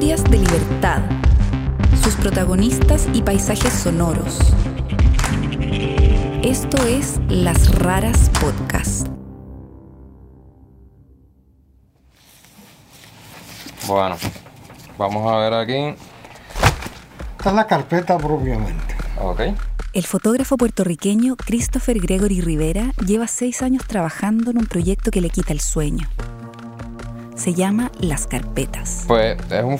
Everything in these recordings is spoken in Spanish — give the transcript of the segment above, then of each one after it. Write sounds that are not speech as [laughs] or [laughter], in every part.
Historias de libertad. Sus protagonistas y paisajes sonoros. Esto es Las Raras Podcast. Bueno, vamos a ver aquí. Esta es la carpeta propiamente. Ok. El fotógrafo puertorriqueño Christopher Gregory Rivera lleva seis años trabajando en un proyecto que le quita el sueño. Se llama Las Carpetas. Pues es un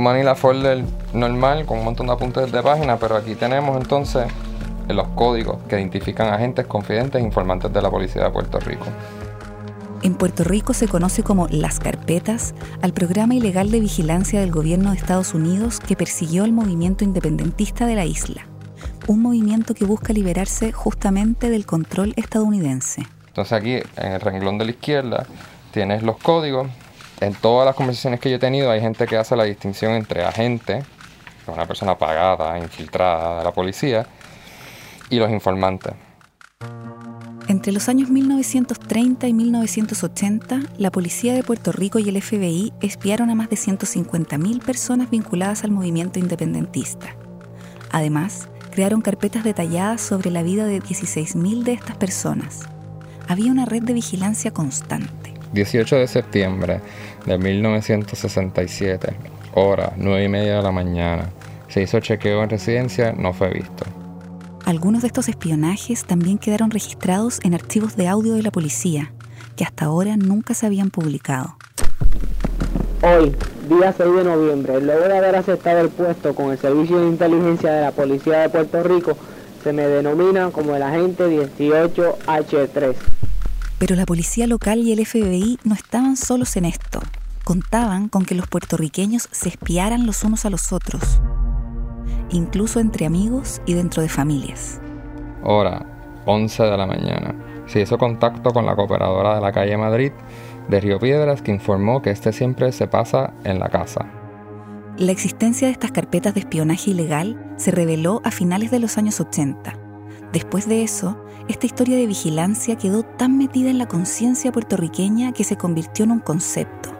Manila folder normal con un montón de apuntes de página, pero aquí tenemos entonces los códigos que identifican agentes confidentes e informantes de la policía de Puerto Rico. En Puerto Rico se conoce como Las Carpetas al programa ilegal de vigilancia del gobierno de Estados Unidos que persiguió el movimiento independentista de la isla, un movimiento que busca liberarse justamente del control estadounidense. Entonces aquí en el renglón de la izquierda tienes los códigos. En todas las conversaciones que yo he tenido hay gente que hace la distinción entre agente, una persona pagada, infiltrada de la policía, y los informantes. Entre los años 1930 y 1980, la policía de Puerto Rico y el FBI espiaron a más de 150.000 personas vinculadas al movimiento independentista. Además, crearon carpetas detalladas sobre la vida de 16.000 de estas personas. Había una red de vigilancia constante. 18 de septiembre de 1967, hora 9 y media de la mañana. Se hizo chequeo en residencia, no fue visto. Algunos de estos espionajes también quedaron registrados en archivos de audio de la policía, que hasta ahora nunca se habían publicado. Hoy, día 6 de noviembre, luego de haber aceptado el puesto con el Servicio de Inteligencia de la Policía de Puerto Rico, se me denomina como el agente 18H3. Pero la policía local y el FBI no estaban solos en esto. Contaban con que los puertorriqueños se espiaran los unos a los otros, incluso entre amigos y dentro de familias. Hora 11 de la mañana. Se hizo contacto con la cooperadora de la calle Madrid de Río Piedras que informó que este siempre se pasa en la casa. La existencia de estas carpetas de espionaje ilegal se reveló a finales de los años 80. Después de eso, esta historia de vigilancia quedó tan metida en la conciencia puertorriqueña que se convirtió en un concepto,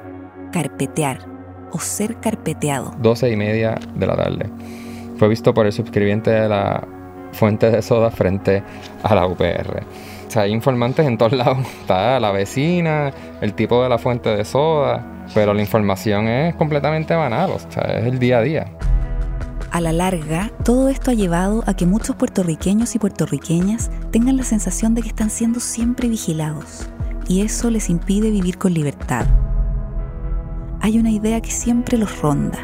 carpetear o ser carpeteado. 12 y media de la tarde. Fue visto por el suscribiente de la fuente de soda frente a la UPR. O sea, hay informantes en todos [laughs] lados. Está la vecina, el tipo de la fuente de soda, pero la información es completamente banal, o sea, es el día a día. A la larga, todo esto ha llevado a que muchos puertorriqueños y puertorriqueñas tengan la sensación de que están siendo siempre vigilados, y eso les impide vivir con libertad. Hay una idea que siempre los ronda.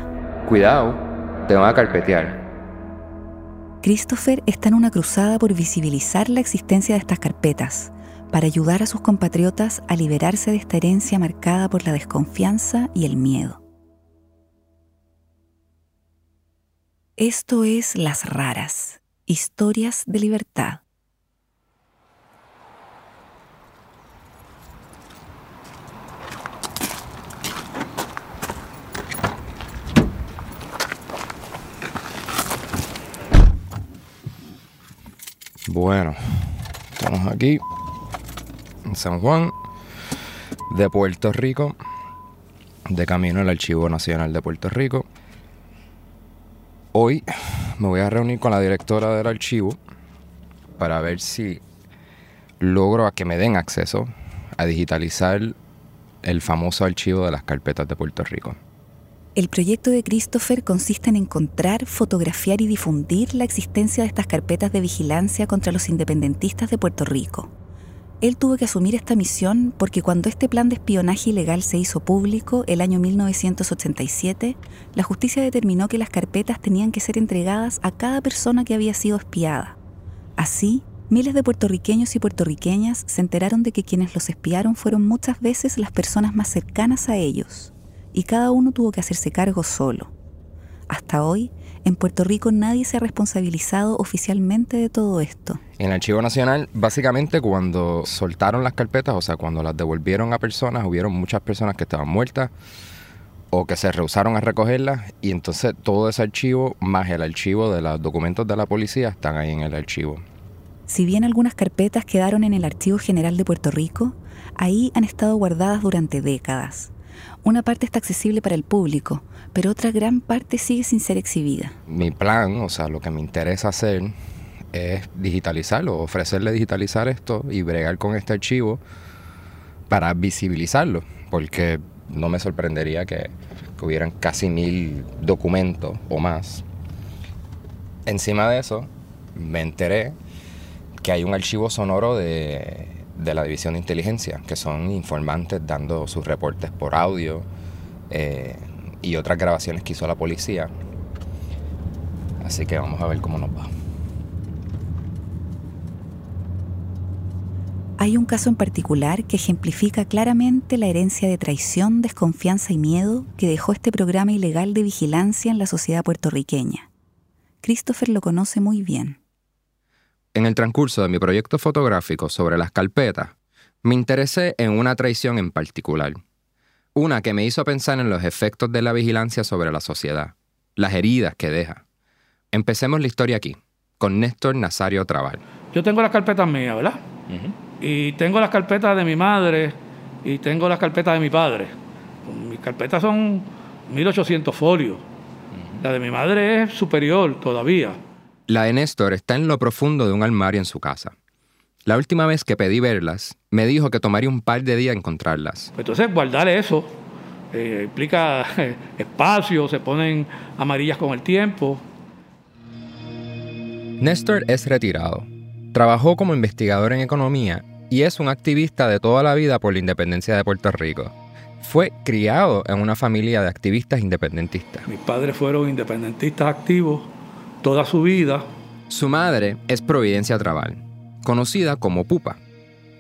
Cuidado, te van a carpetear. Christopher está en una cruzada por visibilizar la existencia de estas carpetas, para ayudar a sus compatriotas a liberarse de esta herencia marcada por la desconfianza y el miedo. Esto es Las Raras, historias de libertad. Bueno, estamos aquí en San Juan, de Puerto Rico, de camino al Archivo Nacional de Puerto Rico. Hoy me voy a reunir con la directora del archivo para ver si logro a que me den acceso a digitalizar el famoso archivo de las carpetas de Puerto Rico. El proyecto de Christopher consiste en encontrar, fotografiar y difundir la existencia de estas carpetas de vigilancia contra los independentistas de Puerto Rico. Él tuvo que asumir esta misión porque cuando este plan de espionaje ilegal se hizo público el año 1987, la justicia determinó que las carpetas tenían que ser entregadas a cada persona que había sido espiada. Así, miles de puertorriqueños y puertorriqueñas se enteraron de que quienes los espiaron fueron muchas veces las personas más cercanas a ellos, y cada uno tuvo que hacerse cargo solo. Hasta hoy, en Puerto Rico nadie se ha responsabilizado oficialmente de todo esto. En el Archivo Nacional, básicamente cuando soltaron las carpetas, o sea, cuando las devolvieron a personas, hubieron muchas personas que estaban muertas o que se rehusaron a recogerlas y entonces todo ese archivo más el archivo de los documentos de la policía están ahí en el archivo. Si bien algunas carpetas quedaron en el Archivo General de Puerto Rico, ahí han estado guardadas durante décadas. Una parte está accesible para el público, pero otra gran parte sigue sin ser exhibida. Mi plan, o sea, lo que me interesa hacer es digitalizarlo, ofrecerle digitalizar esto y bregar con este archivo para visibilizarlo, porque no me sorprendería que, que hubieran casi mil documentos o más. Encima de eso, me enteré que hay un archivo sonoro de, de la División de Inteligencia, que son informantes dando sus reportes por audio eh, y otras grabaciones que hizo la policía. Así que vamos a ver cómo nos va. Hay un caso en particular que ejemplifica claramente la herencia de traición, desconfianza y miedo que dejó este programa ilegal de vigilancia en la sociedad puertorriqueña. Christopher lo conoce muy bien. En el transcurso de mi proyecto fotográfico sobre las carpetas, me interesé en una traición en particular. Una que me hizo pensar en los efectos de la vigilancia sobre la sociedad, las heridas que deja. Empecemos la historia aquí, con Néstor Nazario Trabal. Yo tengo las carpetas mías, ¿verdad? Y tengo las carpetas de mi madre y tengo las carpetas de mi padre. Mis carpetas son 1800 folios. La de mi madre es superior todavía. La de Néstor está en lo profundo de un armario en su casa. La última vez que pedí verlas, me dijo que tomaría un par de días encontrarlas. Entonces, guardar eso eh, implica eh, espacio, se ponen amarillas con el tiempo. Néstor es retirado. Trabajó como investigador en economía y es un activista de toda la vida por la independencia de Puerto Rico. Fue criado en una familia de activistas independentistas. Mis padres fueron independentistas activos toda su vida. Su madre es Providencia Trabal, conocida como Pupa.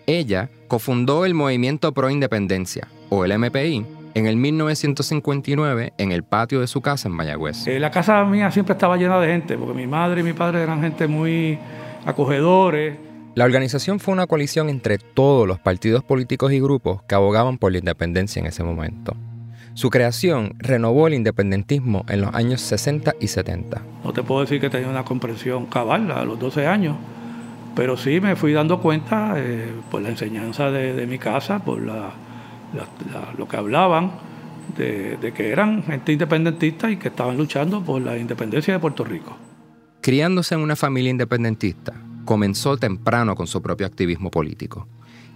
Ella cofundó el Movimiento Pro Independencia, o el MPI, en el 1959 en el patio de su casa en Mayagüez. Eh, la casa mía siempre estaba llena de gente, porque mi madre y mi padre eran gente muy acogedores. La organización fue una coalición entre todos los partidos políticos y grupos que abogaban por la independencia en ese momento. Su creación renovó el independentismo en los años 60 y 70. No te puedo decir que tenía una comprensión cabal a los 12 años, pero sí me fui dando cuenta eh, por la enseñanza de, de mi casa, por la, la- la- lo que hablaban, de, de que eran gente independentista y que estaban luchando por la independencia de Puerto Rico. Criándose en una familia independentista, comenzó temprano con su propio activismo político.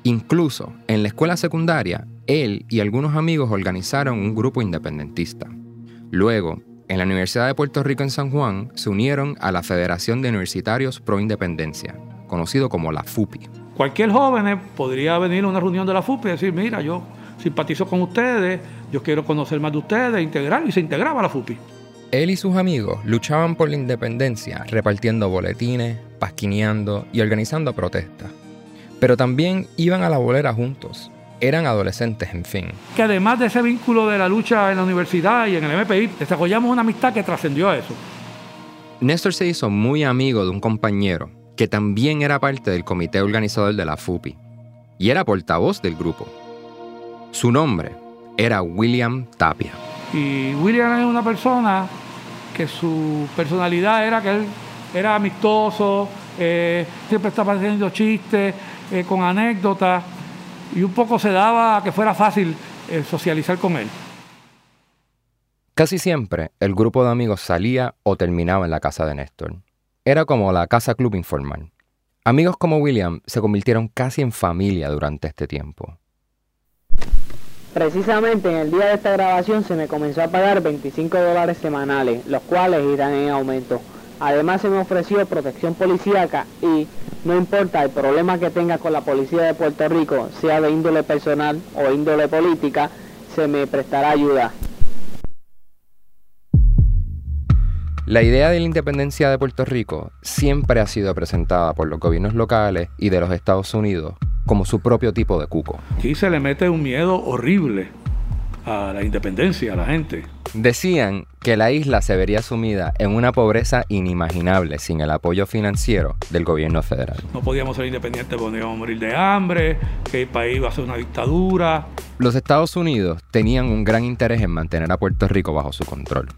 Incluso en la escuela secundaria, él y algunos amigos organizaron un grupo independentista. Luego, en la Universidad de Puerto Rico en San Juan, se unieron a la Federación de Universitarios Pro Independencia, conocido como la FUPI. Cualquier joven eh, podría venir a una reunión de la FUP y decir, mira, yo simpatizo con ustedes, yo quiero conocer más de ustedes, integrar, y se integraba a la FUPI. Él y sus amigos luchaban por la independencia repartiendo boletines, pasquineando y organizando protestas. Pero también iban a la bolera juntos. Eran adolescentes, en fin. Que además de ese vínculo de la lucha en la universidad y en el MPI, desarrollamos una amistad que trascendió a eso. Néstor se hizo muy amigo de un compañero que también era parte del comité organizador de la FUPI y era portavoz del grupo. Su nombre era William Tapia. Y William es una persona que su personalidad era que él era amistoso, eh, siempre estaba haciendo chistes, eh, con anécdotas, y un poco se daba a que fuera fácil eh, socializar con él. Casi siempre el grupo de amigos salía o terminaba en la casa de Néstor. Era como la casa club informal. Amigos como William se convirtieron casi en familia durante este tiempo. Precisamente en el día de esta grabación se me comenzó a pagar 25 dólares semanales, los cuales irán en aumento. Además se me ofreció protección policíaca y no importa el problema que tenga con la policía de Puerto Rico, sea de índole personal o índole política, se me prestará ayuda. La idea de la independencia de Puerto Rico siempre ha sido presentada por los gobiernos locales y de los Estados Unidos como su propio tipo de cuco. Aquí se le mete un miedo horrible a la independencia, a la gente. Decían que la isla se vería sumida en una pobreza inimaginable sin el apoyo financiero del gobierno federal. No podíamos ser independientes porque íbamos a morir de hambre, que el país iba a ser una dictadura. Los Estados Unidos tenían un gran interés en mantener a Puerto Rico bajo su control.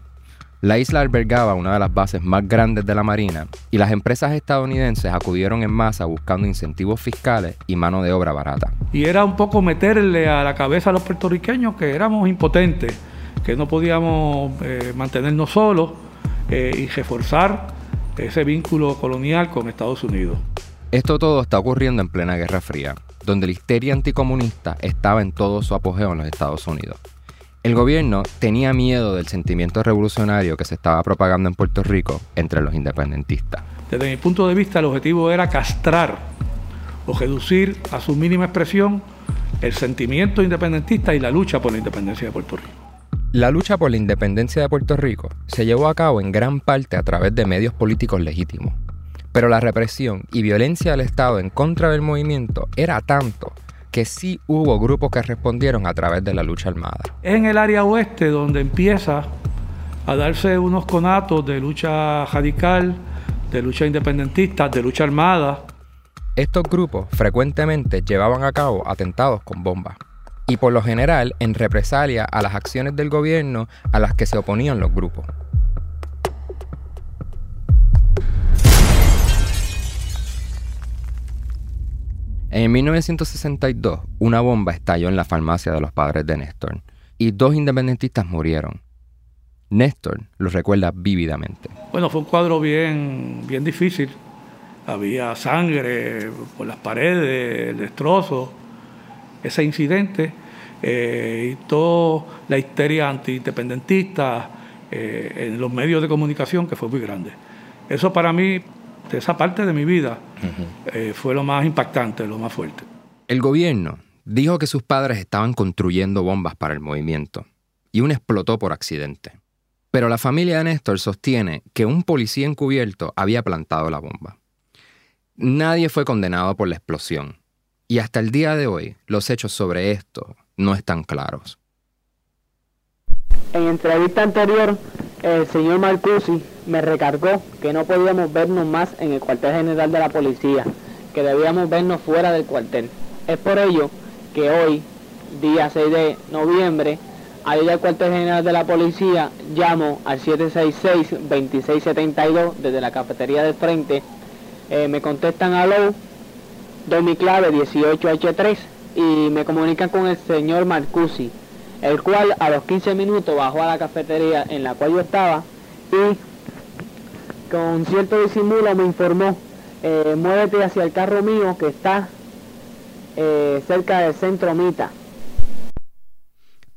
La isla albergaba una de las bases más grandes de la Marina y las empresas estadounidenses acudieron en masa buscando incentivos fiscales y mano de obra barata. Y era un poco meterle a la cabeza a los puertorriqueños que éramos impotentes, que no podíamos eh, mantenernos solos eh, y reforzar ese vínculo colonial con Estados Unidos. Esto todo está ocurriendo en plena Guerra Fría, donde la histeria anticomunista estaba en todo su apogeo en los Estados Unidos. El gobierno tenía miedo del sentimiento revolucionario que se estaba propagando en Puerto Rico entre los independentistas. Desde mi punto de vista, el objetivo era castrar o reducir a su mínima expresión el sentimiento independentista y la lucha por la independencia de Puerto Rico. La lucha por la independencia de Puerto Rico se llevó a cabo en gran parte a través de medios políticos legítimos, pero la represión y violencia del Estado en contra del movimiento era tanto que sí hubo grupos que respondieron a través de la lucha armada. En el área oeste donde empieza a darse unos conatos de lucha radical, de lucha independentista, de lucha armada. Estos grupos frecuentemente llevaban a cabo atentados con bombas y por lo general en represalia a las acciones del gobierno a las que se oponían los grupos. En 1962, una bomba estalló en la farmacia de los padres de Néstor y dos independentistas murieron. Néstor lo recuerda vívidamente. Bueno, fue un cuadro bien, bien difícil. Había sangre por las paredes, el destrozo. Ese incidente eh, y toda la histeria anti-independentista eh, en los medios de comunicación que fue muy grande. Eso para mí de esa parte de mi vida eh, fue lo más impactante, lo más fuerte. El gobierno dijo que sus padres estaban construyendo bombas para el movimiento y una explotó por accidente. Pero la familia de Néstor sostiene que un policía encubierto había plantado la bomba. Nadie fue condenado por la explosión y hasta el día de hoy los hechos sobre esto no están claros. En entrevista anterior, el señor Marcusi me recargó que no podíamos vernos más en el cuartel general de la policía, que debíamos vernos fuera del cuartel. Es por ello que hoy, día 6 de noviembre, al ir al cuartel general de la policía, llamo al 766-2672 desde la cafetería del frente. Eh, me contestan a low, doy mi clave 18H3 y me comunican con el señor Marcusi, el cual a los 15 minutos bajó a la cafetería en la cual yo estaba y con cierto disimulo me informó, eh, muévete hacia el carro mío que está eh, cerca del centro Mita.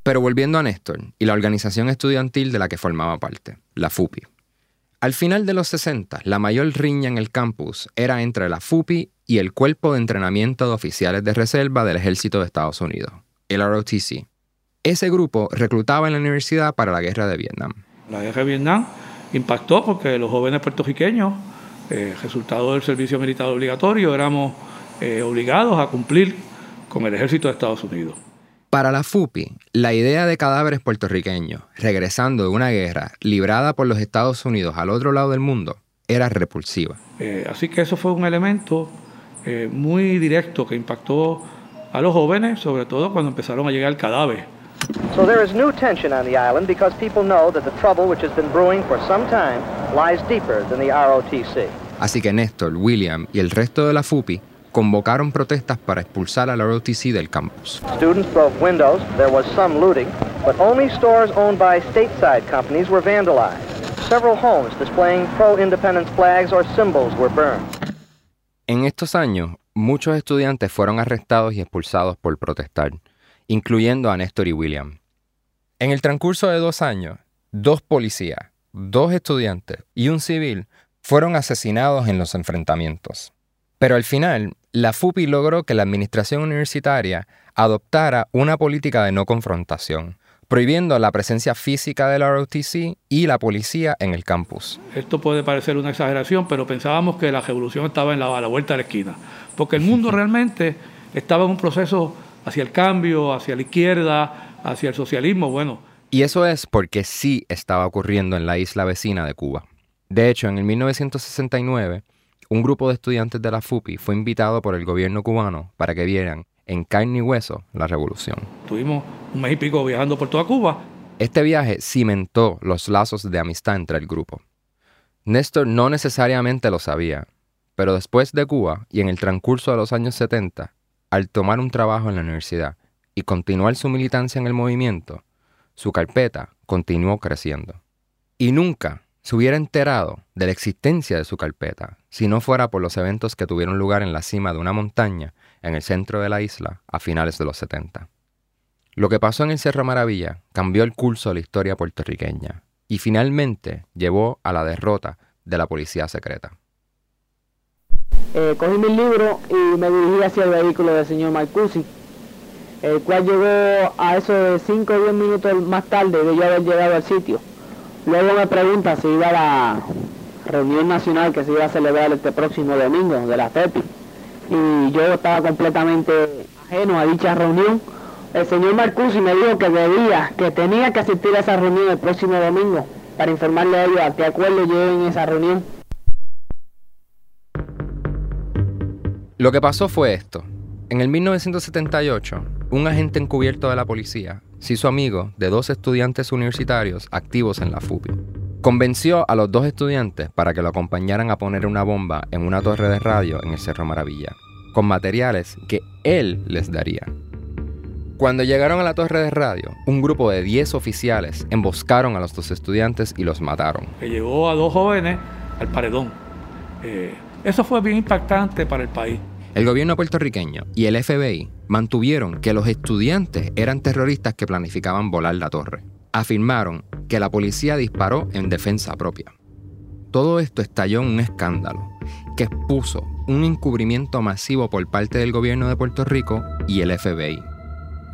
Pero volviendo a Néstor y la organización estudiantil de la que formaba parte, la FUPI. Al final de los 60, la mayor riña en el campus era entre la FUPI y el Cuerpo de Entrenamiento de Oficiales de Reserva del Ejército de Estados Unidos, el ROTC. Ese grupo reclutaba en la universidad para la guerra de Vietnam. La guerra de Vietnam impactó porque los jóvenes puertorriqueños, eh, resultado del servicio militar obligatorio, éramos eh, obligados a cumplir con el ejército de Estados Unidos. Para la FUPI, la idea de cadáveres puertorriqueños regresando de una guerra librada por los Estados Unidos al otro lado del mundo era repulsiva. Eh, así que eso fue un elemento muy directo que impactó a los jóvenes, sobre todo cuando empezaron a llegar cadáveres So there is new tension on the island because people know that the trouble which has been brewing for some time lies deeper than the ROTC. Así que Néstor, William y el resto de la FUPI convocaron protestas para expulsar al ROTC del campus. Students broke windows, there was some looting, but only stores owned by stateside companies were vandalized. Several homes displaying pro-independence flags or symbols were burned. En estos años, muchos estudiantes fueron arrestados y expulsados por protestar incluyendo a Néstor y William. En el transcurso de dos años, dos policías, dos estudiantes y un civil fueron asesinados en los enfrentamientos. Pero al final, la FUPI logró que la administración universitaria adoptara una política de no confrontación, prohibiendo la presencia física del ROTC y la policía en el campus. Esto puede parecer una exageración, pero pensábamos que la revolución estaba en la, a la vuelta de la esquina, porque el mundo [laughs] realmente estaba en un proceso hacia el cambio, hacia la izquierda, hacia el socialismo, bueno. Y eso es porque sí estaba ocurriendo en la isla vecina de Cuba. De hecho, en el 1969, un grupo de estudiantes de la FUPI fue invitado por el gobierno cubano para que vieran en carne y hueso la revolución. Tuvimos un mes y pico viajando por toda Cuba Este viaje cimentó los lazos de amistad entre el grupo. Néstor no necesariamente lo sabía, pero después de Cuba y en el transcurso de los años 70, al tomar un trabajo en la universidad y continuar su militancia en el movimiento, su carpeta continuó creciendo. Y nunca se hubiera enterado de la existencia de su carpeta si no fuera por los eventos que tuvieron lugar en la cima de una montaña en el centro de la isla a finales de los 70. Lo que pasó en el Cerro Maravilla cambió el curso de la historia puertorriqueña y finalmente llevó a la derrota de la policía secreta. Eh, cogí mi libro y me dirigí hacia el vehículo del señor Marcusi, el cual llegó a eso de 5 o 10 minutos más tarde de yo haber llegado al sitio. Luego me pregunta si iba a la reunión nacional que se iba a celebrar este próximo domingo de la FEPI. Y yo estaba completamente ajeno a dicha reunión. El señor Marcusi me dijo que debía, que tenía que asistir a esa reunión el próximo domingo para informarle a ellos a qué acuerdo llegué en esa reunión. Lo que pasó fue esto. En el 1978, un agente encubierto de la policía se hizo amigo de dos estudiantes universitarios activos en la FUPI. Convenció a los dos estudiantes para que lo acompañaran a poner una bomba en una torre de radio en el Cerro Maravilla, con materiales que él les daría. Cuando llegaron a la torre de radio, un grupo de 10 oficiales emboscaron a los dos estudiantes y los mataron. Llevó a dos jóvenes al paredón. Eh, eso fue bien impactante para el país. El gobierno puertorriqueño y el FBI mantuvieron que los estudiantes eran terroristas que planificaban volar la torre. Afirmaron que la policía disparó en defensa propia. Todo esto estalló en un escándalo que expuso un encubrimiento masivo por parte del gobierno de Puerto Rico y el FBI.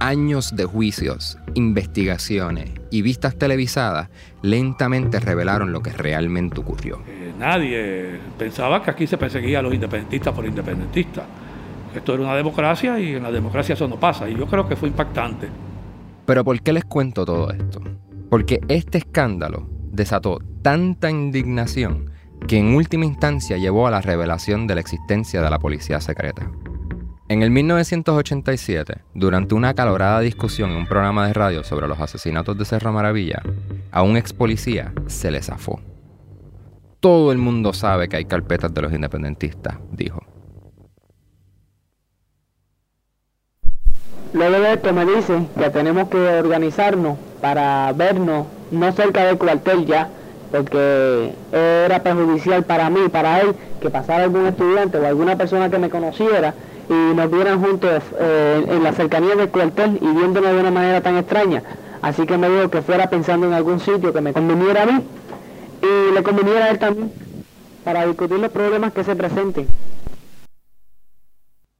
Años de juicios, investigaciones y vistas televisadas lentamente revelaron lo que realmente ocurrió. Eh, nadie pensaba que aquí se perseguía a los independentistas por independentistas. Esto era una democracia y en la democracia eso no pasa. Y yo creo que fue impactante. Pero ¿por qué les cuento todo esto? Porque este escándalo desató tanta indignación que en última instancia llevó a la revelación de la existencia de la policía secreta. En el 1987, durante una acalorada discusión en un programa de radio sobre los asesinatos de Cerro Maravilla, a un ex policía se le zafó. Todo el mundo sabe que hay carpetas de los independentistas, dijo. Luego de esto me dice que tenemos que organizarnos para vernos no cerca del cuartel ya, porque era perjudicial para mí, para él, que pasara algún estudiante o alguna persona que me conociera y nos vieran juntos eh, en la cercanía del cuartel y viéndonos de una manera tan extraña. Así que me dijo que fuera pensando en algún sitio que me conveniera a mí y le conveniera a él también para discutir los problemas que se presenten.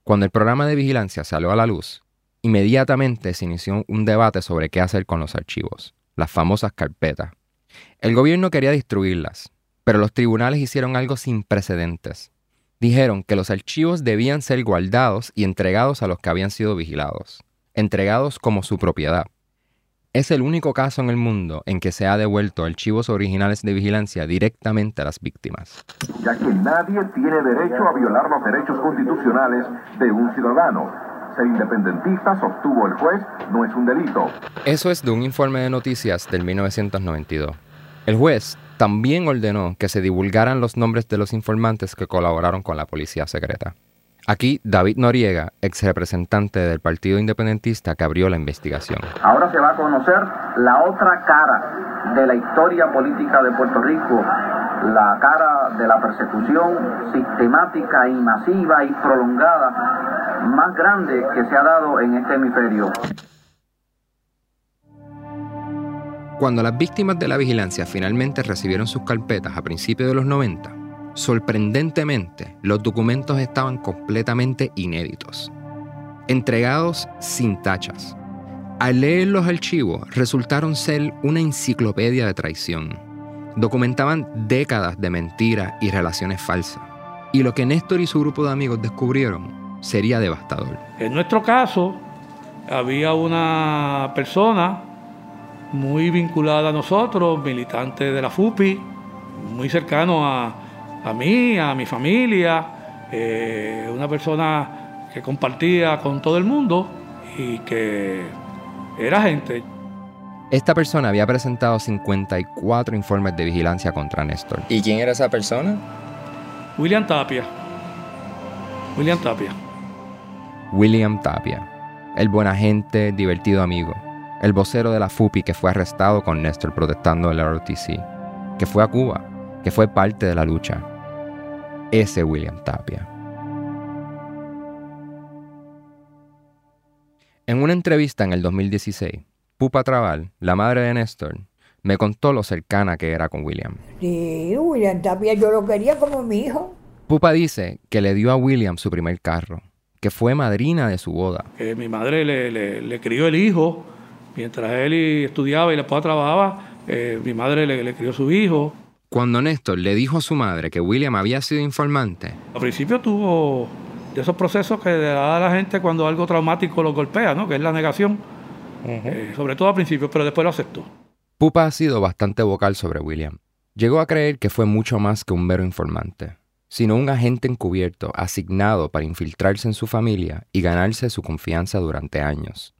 Cuando el programa de vigilancia salió a la luz, inmediatamente se inició un debate sobre qué hacer con los archivos, las famosas carpetas. El gobierno quería destruirlas, pero los tribunales hicieron algo sin precedentes. Dijeron que los archivos debían ser guardados y entregados a los que habían sido vigilados, entregados como su propiedad. Es el único caso en el mundo en que se ha devuelto archivos originales de vigilancia directamente a las víctimas. Ya que nadie tiene derecho a violar los derechos constitucionales de un ciudadano ser independentista, sostuvo el juez, no es un delito. Eso es de un informe de noticias del 1992. El juez también ordenó que se divulgaran los nombres de los informantes que colaboraron con la policía secreta. Aquí David Noriega, ex representante del Partido Independentista que abrió la investigación. Ahora se va a conocer la otra cara de la historia política de Puerto Rico, la cara de la persecución sistemática y masiva y prolongada más grande que se ha dado en este hemisferio. Cuando las víctimas de la vigilancia finalmente recibieron sus carpetas a principios de los 90, sorprendentemente los documentos estaban completamente inéditos, entregados sin tachas. Al leer los archivos resultaron ser una enciclopedia de traición. Documentaban décadas de mentiras y relaciones falsas. Y lo que Néstor y su grupo de amigos descubrieron sería devastador. En nuestro caso, había una persona muy vinculada a nosotros, militante de la FUPI, muy cercano a, mí, a mi familia, eh, una persona que compartía con todo el mundo y que era gente. Esta persona había presentado 54 informes de vigilancia contra Néstor. ¿Y quién era esa persona? William Tapia. William Tapia. William Tapia, el buen agente, divertido amigo, el vocero de la FUPI que fue arrestado con Néstor protestando el ROTC, que fue a Cuba, que fue parte de la lucha. Ese William Tapia. En una entrevista en el 2016, Pupa Trabal, la madre de Néstor, me contó lo cercana que era con William. Sí, William Tapia yo lo quería como mi hijo. Pupa dice que le dio a William su primer carro, que fue madrina de su boda. Que mi madre le, le, crió el hijo, mientras él estudiaba y la esposa trabajaba, eh, mi madre le, le crió su hijo. Cuando Néstor le dijo a su madre que William había sido informante, al principio tuvo de esos procesos que le da a la gente cuando algo traumático lo golpea, ¿no? que es la negación, eh, sobre todo al principio, pero después lo aceptó. Pupa ha sido bastante vocal sobre William. Llegó a creer que fue mucho más que un mero informante, sino un agente encubierto asignado para infiltrarse en su familia y ganarse su confianza durante años.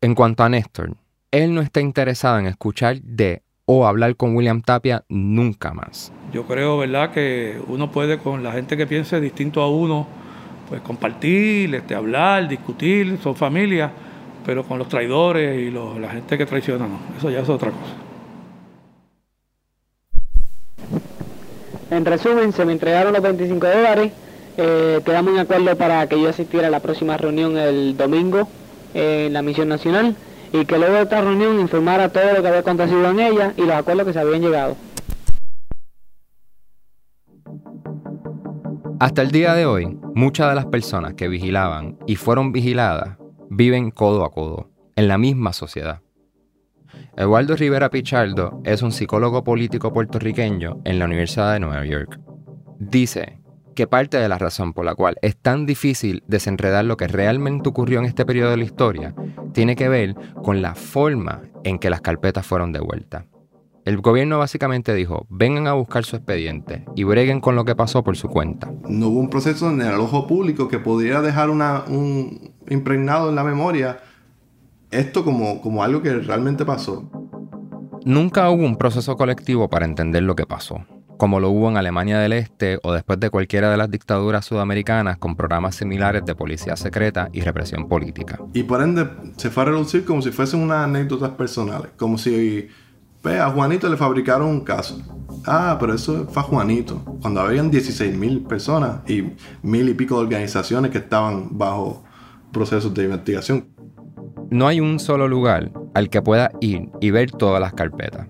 En cuanto a Néstor, él no está interesado en escuchar de o hablar con William Tapia nunca más. Yo creo, ¿verdad?, que uno puede con la gente que piense distinto a uno pues compartir, este, hablar, discutir, son familias, pero con los traidores y la gente que traiciona, no, eso ya es otra cosa. En resumen, se me entregaron los 25 dólares, eh, quedamos en acuerdo para que yo asistiera a la próxima reunión el domingo en la misión nacional y que luego de esta reunión informara todo lo que había acontecido en ella y los acuerdos que se habían llegado. Hasta el día de hoy, muchas de las personas que vigilaban y fueron vigiladas viven codo a codo, en la misma sociedad. Eduardo Rivera Pichardo es un psicólogo político puertorriqueño en la Universidad de Nueva York. Dice que parte de la razón por la cual es tan difícil desenredar lo que realmente ocurrió en este periodo de la historia tiene que ver con la forma en que las carpetas fueron devueltas. El gobierno básicamente dijo, vengan a buscar su expediente y breguen con lo que pasó por su cuenta. No hubo un proceso en el ojo público que pudiera dejar un impregnado en la memoria esto como, como algo que realmente pasó. Nunca hubo un proceso colectivo para entender lo que pasó, como lo hubo en Alemania del Este o después de cualquiera de las dictaduras sudamericanas con programas similares de policía secreta y represión política. Y por ende se fue a reducir como si fuesen unas anécdotas personales, como si a Juanito le fabricaron un caso. Ah, pero eso fue a Juanito. Cuando habían 16 mil personas y mil y pico de organizaciones que estaban bajo procesos de investigación. No hay un solo lugar al que pueda ir y ver todas las carpetas.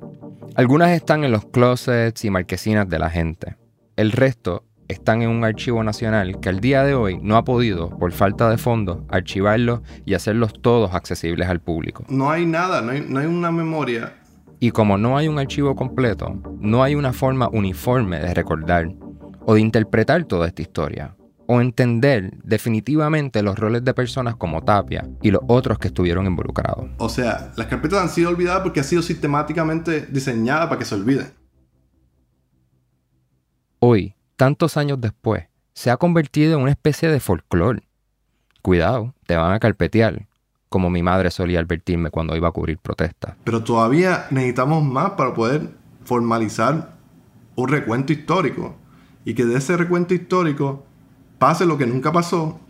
Algunas están en los closets y marquesinas de la gente. El resto están en un archivo nacional que al día de hoy no ha podido, por falta de fondos, archivarlos y hacerlos todos accesibles al público. No hay nada, no hay, no hay una memoria y como no hay un archivo completo, no hay una forma uniforme de recordar o de interpretar toda esta historia, o entender definitivamente los roles de personas como Tapia y los otros que estuvieron involucrados. O sea, las carpetas han sido olvidadas porque han sido sistemáticamente diseñadas para que se olviden. Hoy, tantos años después, se ha convertido en una especie de folclore. Cuidado, te van a carpetear, como mi madre solía advertirme cuando iba a cubrir protestas. Pero todavía necesitamos más para poder formalizar un recuento histórico y que de ese recuento histórico pase lo que nunca pasó,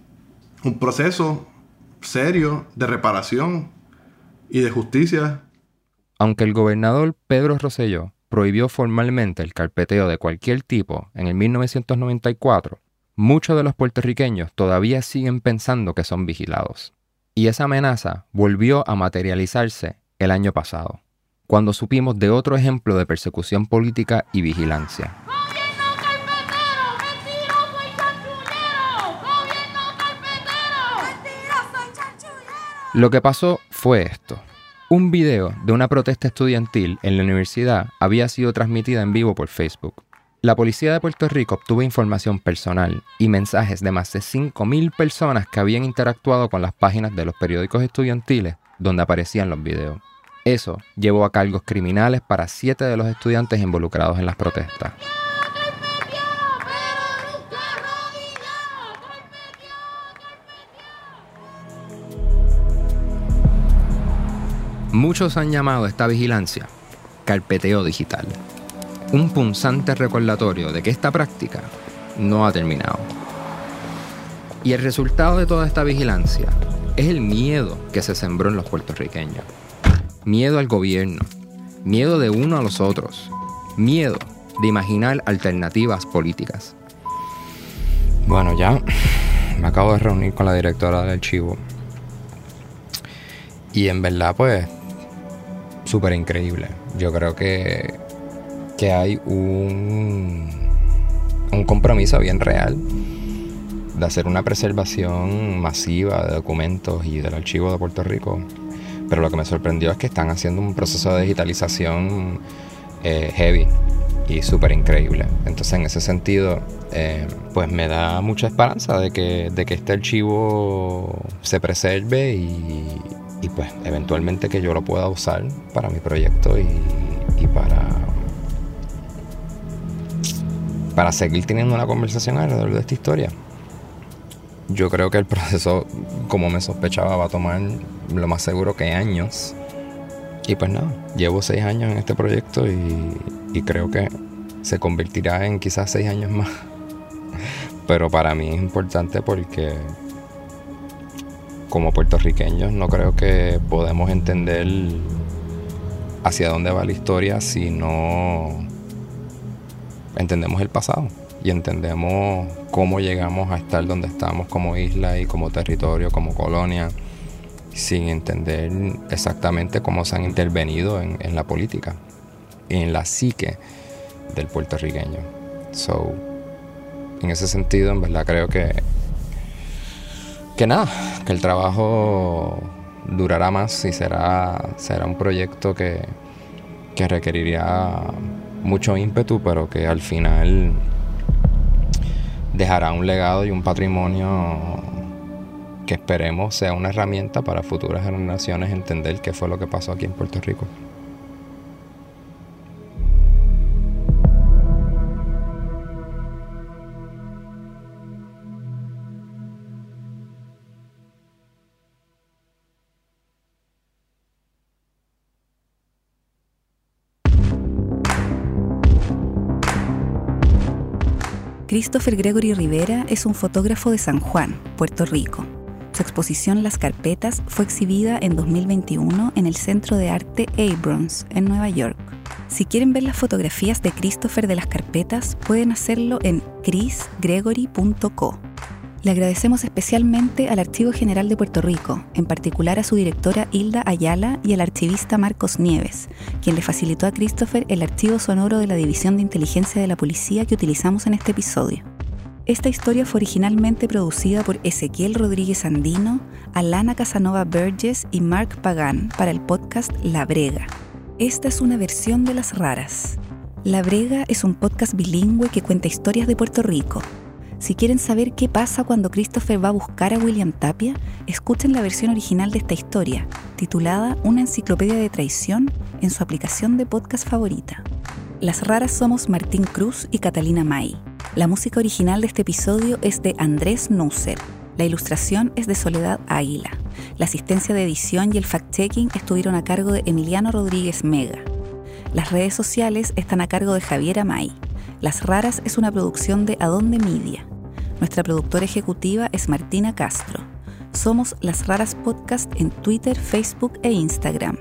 un proceso serio de reparación y de justicia. Aunque el gobernador Pedro Rosselló prohibió formalmente el carpeteo de cualquier tipo en el 1994, muchos de los puertorriqueños todavía siguen pensando que son vigilados. Y esa amenaza volvió a materializarse el año pasado, cuando supimos de otro ejemplo de persecución política y vigilancia. Lo que pasó fue esto. Un video de una protesta estudiantil en la universidad había sido transmitida en vivo por Facebook. La policía de Puerto Rico obtuvo información personal y mensajes de más de 5.000 personas que habían interactuado con las páginas de los periódicos estudiantiles donde aparecían los videos. Eso llevó a cargos criminales para siete de los estudiantes involucrados en las protestas. Muchos han llamado a esta vigilancia carpeteo digital, un punzante recordatorio de que esta práctica no ha terminado. Y el resultado de toda esta vigilancia es el miedo que se sembró en los puertorriqueños. Miedo al gobierno, miedo de uno a los otros, miedo de imaginar alternativas políticas. Bueno, ya me acabo de reunir con la directora del archivo. Y en verdad, pues, súper increíble. Yo creo que, que hay un, un compromiso bien real de hacer una preservación masiva de documentos y del archivo de Puerto Rico. Pero lo que me sorprendió es que están haciendo un proceso de digitalización eh, heavy y súper increíble. Entonces en ese sentido, eh, pues me da mucha esperanza de que, de que este archivo se preserve y, y pues eventualmente que yo lo pueda usar para mi proyecto y, y para para seguir teniendo una conversación alrededor de esta historia. Yo creo que el proceso, como me sospechaba, va a tomar lo más seguro que años. Y pues nada, llevo seis años en este proyecto y, y creo que se convertirá en quizás seis años más. [laughs] Pero para mí es importante porque como puertorriqueños no creo que podemos entender hacia dónde va la historia si no entendemos el pasado y entendemos cómo llegamos a estar donde estamos como isla y como territorio, como colonia, sin entender exactamente cómo se han intervenido en, la política y en la psique del puertorriqueño. So, en ese sentido, en verdad creo que que nada, que el trabajo durará más y será, será un proyecto que, que requeriría mucho ímpetu, pero que al final dejará un legado y un patrimonio que esperemos sea una herramienta para futuras generaciones entender qué fue lo que pasó aquí en Puerto Rico. Christopher Gregory Rivera es un fotógrafo de San Juan, Puerto Rico. Su exposición Las Carpetas fue exhibida en 2021 en el Centro de Arte Abrams, en Nueva York. Si quieren ver las fotografías de Christopher de las carpetas, pueden hacerlo en chrisgregory.co. Le agradecemos especialmente al Archivo General de Puerto Rico, en particular a su directora Hilda Ayala y al archivista Marcos Nieves, quien le facilitó a Christopher el archivo sonoro de la División de Inteligencia de la Policía que utilizamos en este episodio. Esta historia fue originalmente producida por Ezequiel Rodríguez Andino, Alana Casanova Burgess y Mark Pagan para el podcast La Brega. Esta es una versión de Las Raras. La Brega es un podcast bilingüe que cuenta historias de Puerto Rico si quieren saber qué pasa cuando Christopher va a buscar a William Tapia, escuchen la versión original de esta historia, titulada Una enciclopedia de traición, en su aplicación de podcast favorita. Las raras somos Martín Cruz y Catalina May. La música original de este episodio es de Andrés Nusser. La ilustración es de Soledad Águila. La asistencia de edición y el fact-checking estuvieron a cargo de Emiliano Rodríguez Mega. Las redes sociales están a cargo de Javiera May. Las Raras es una producción de Adonde Media. Nuestra productora ejecutiva es Martina Castro. Somos Las Raras Podcast en Twitter, Facebook e Instagram.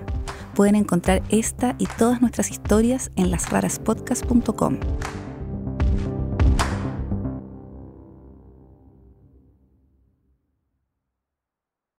Pueden encontrar esta y todas nuestras historias en lasraraspodcast.com.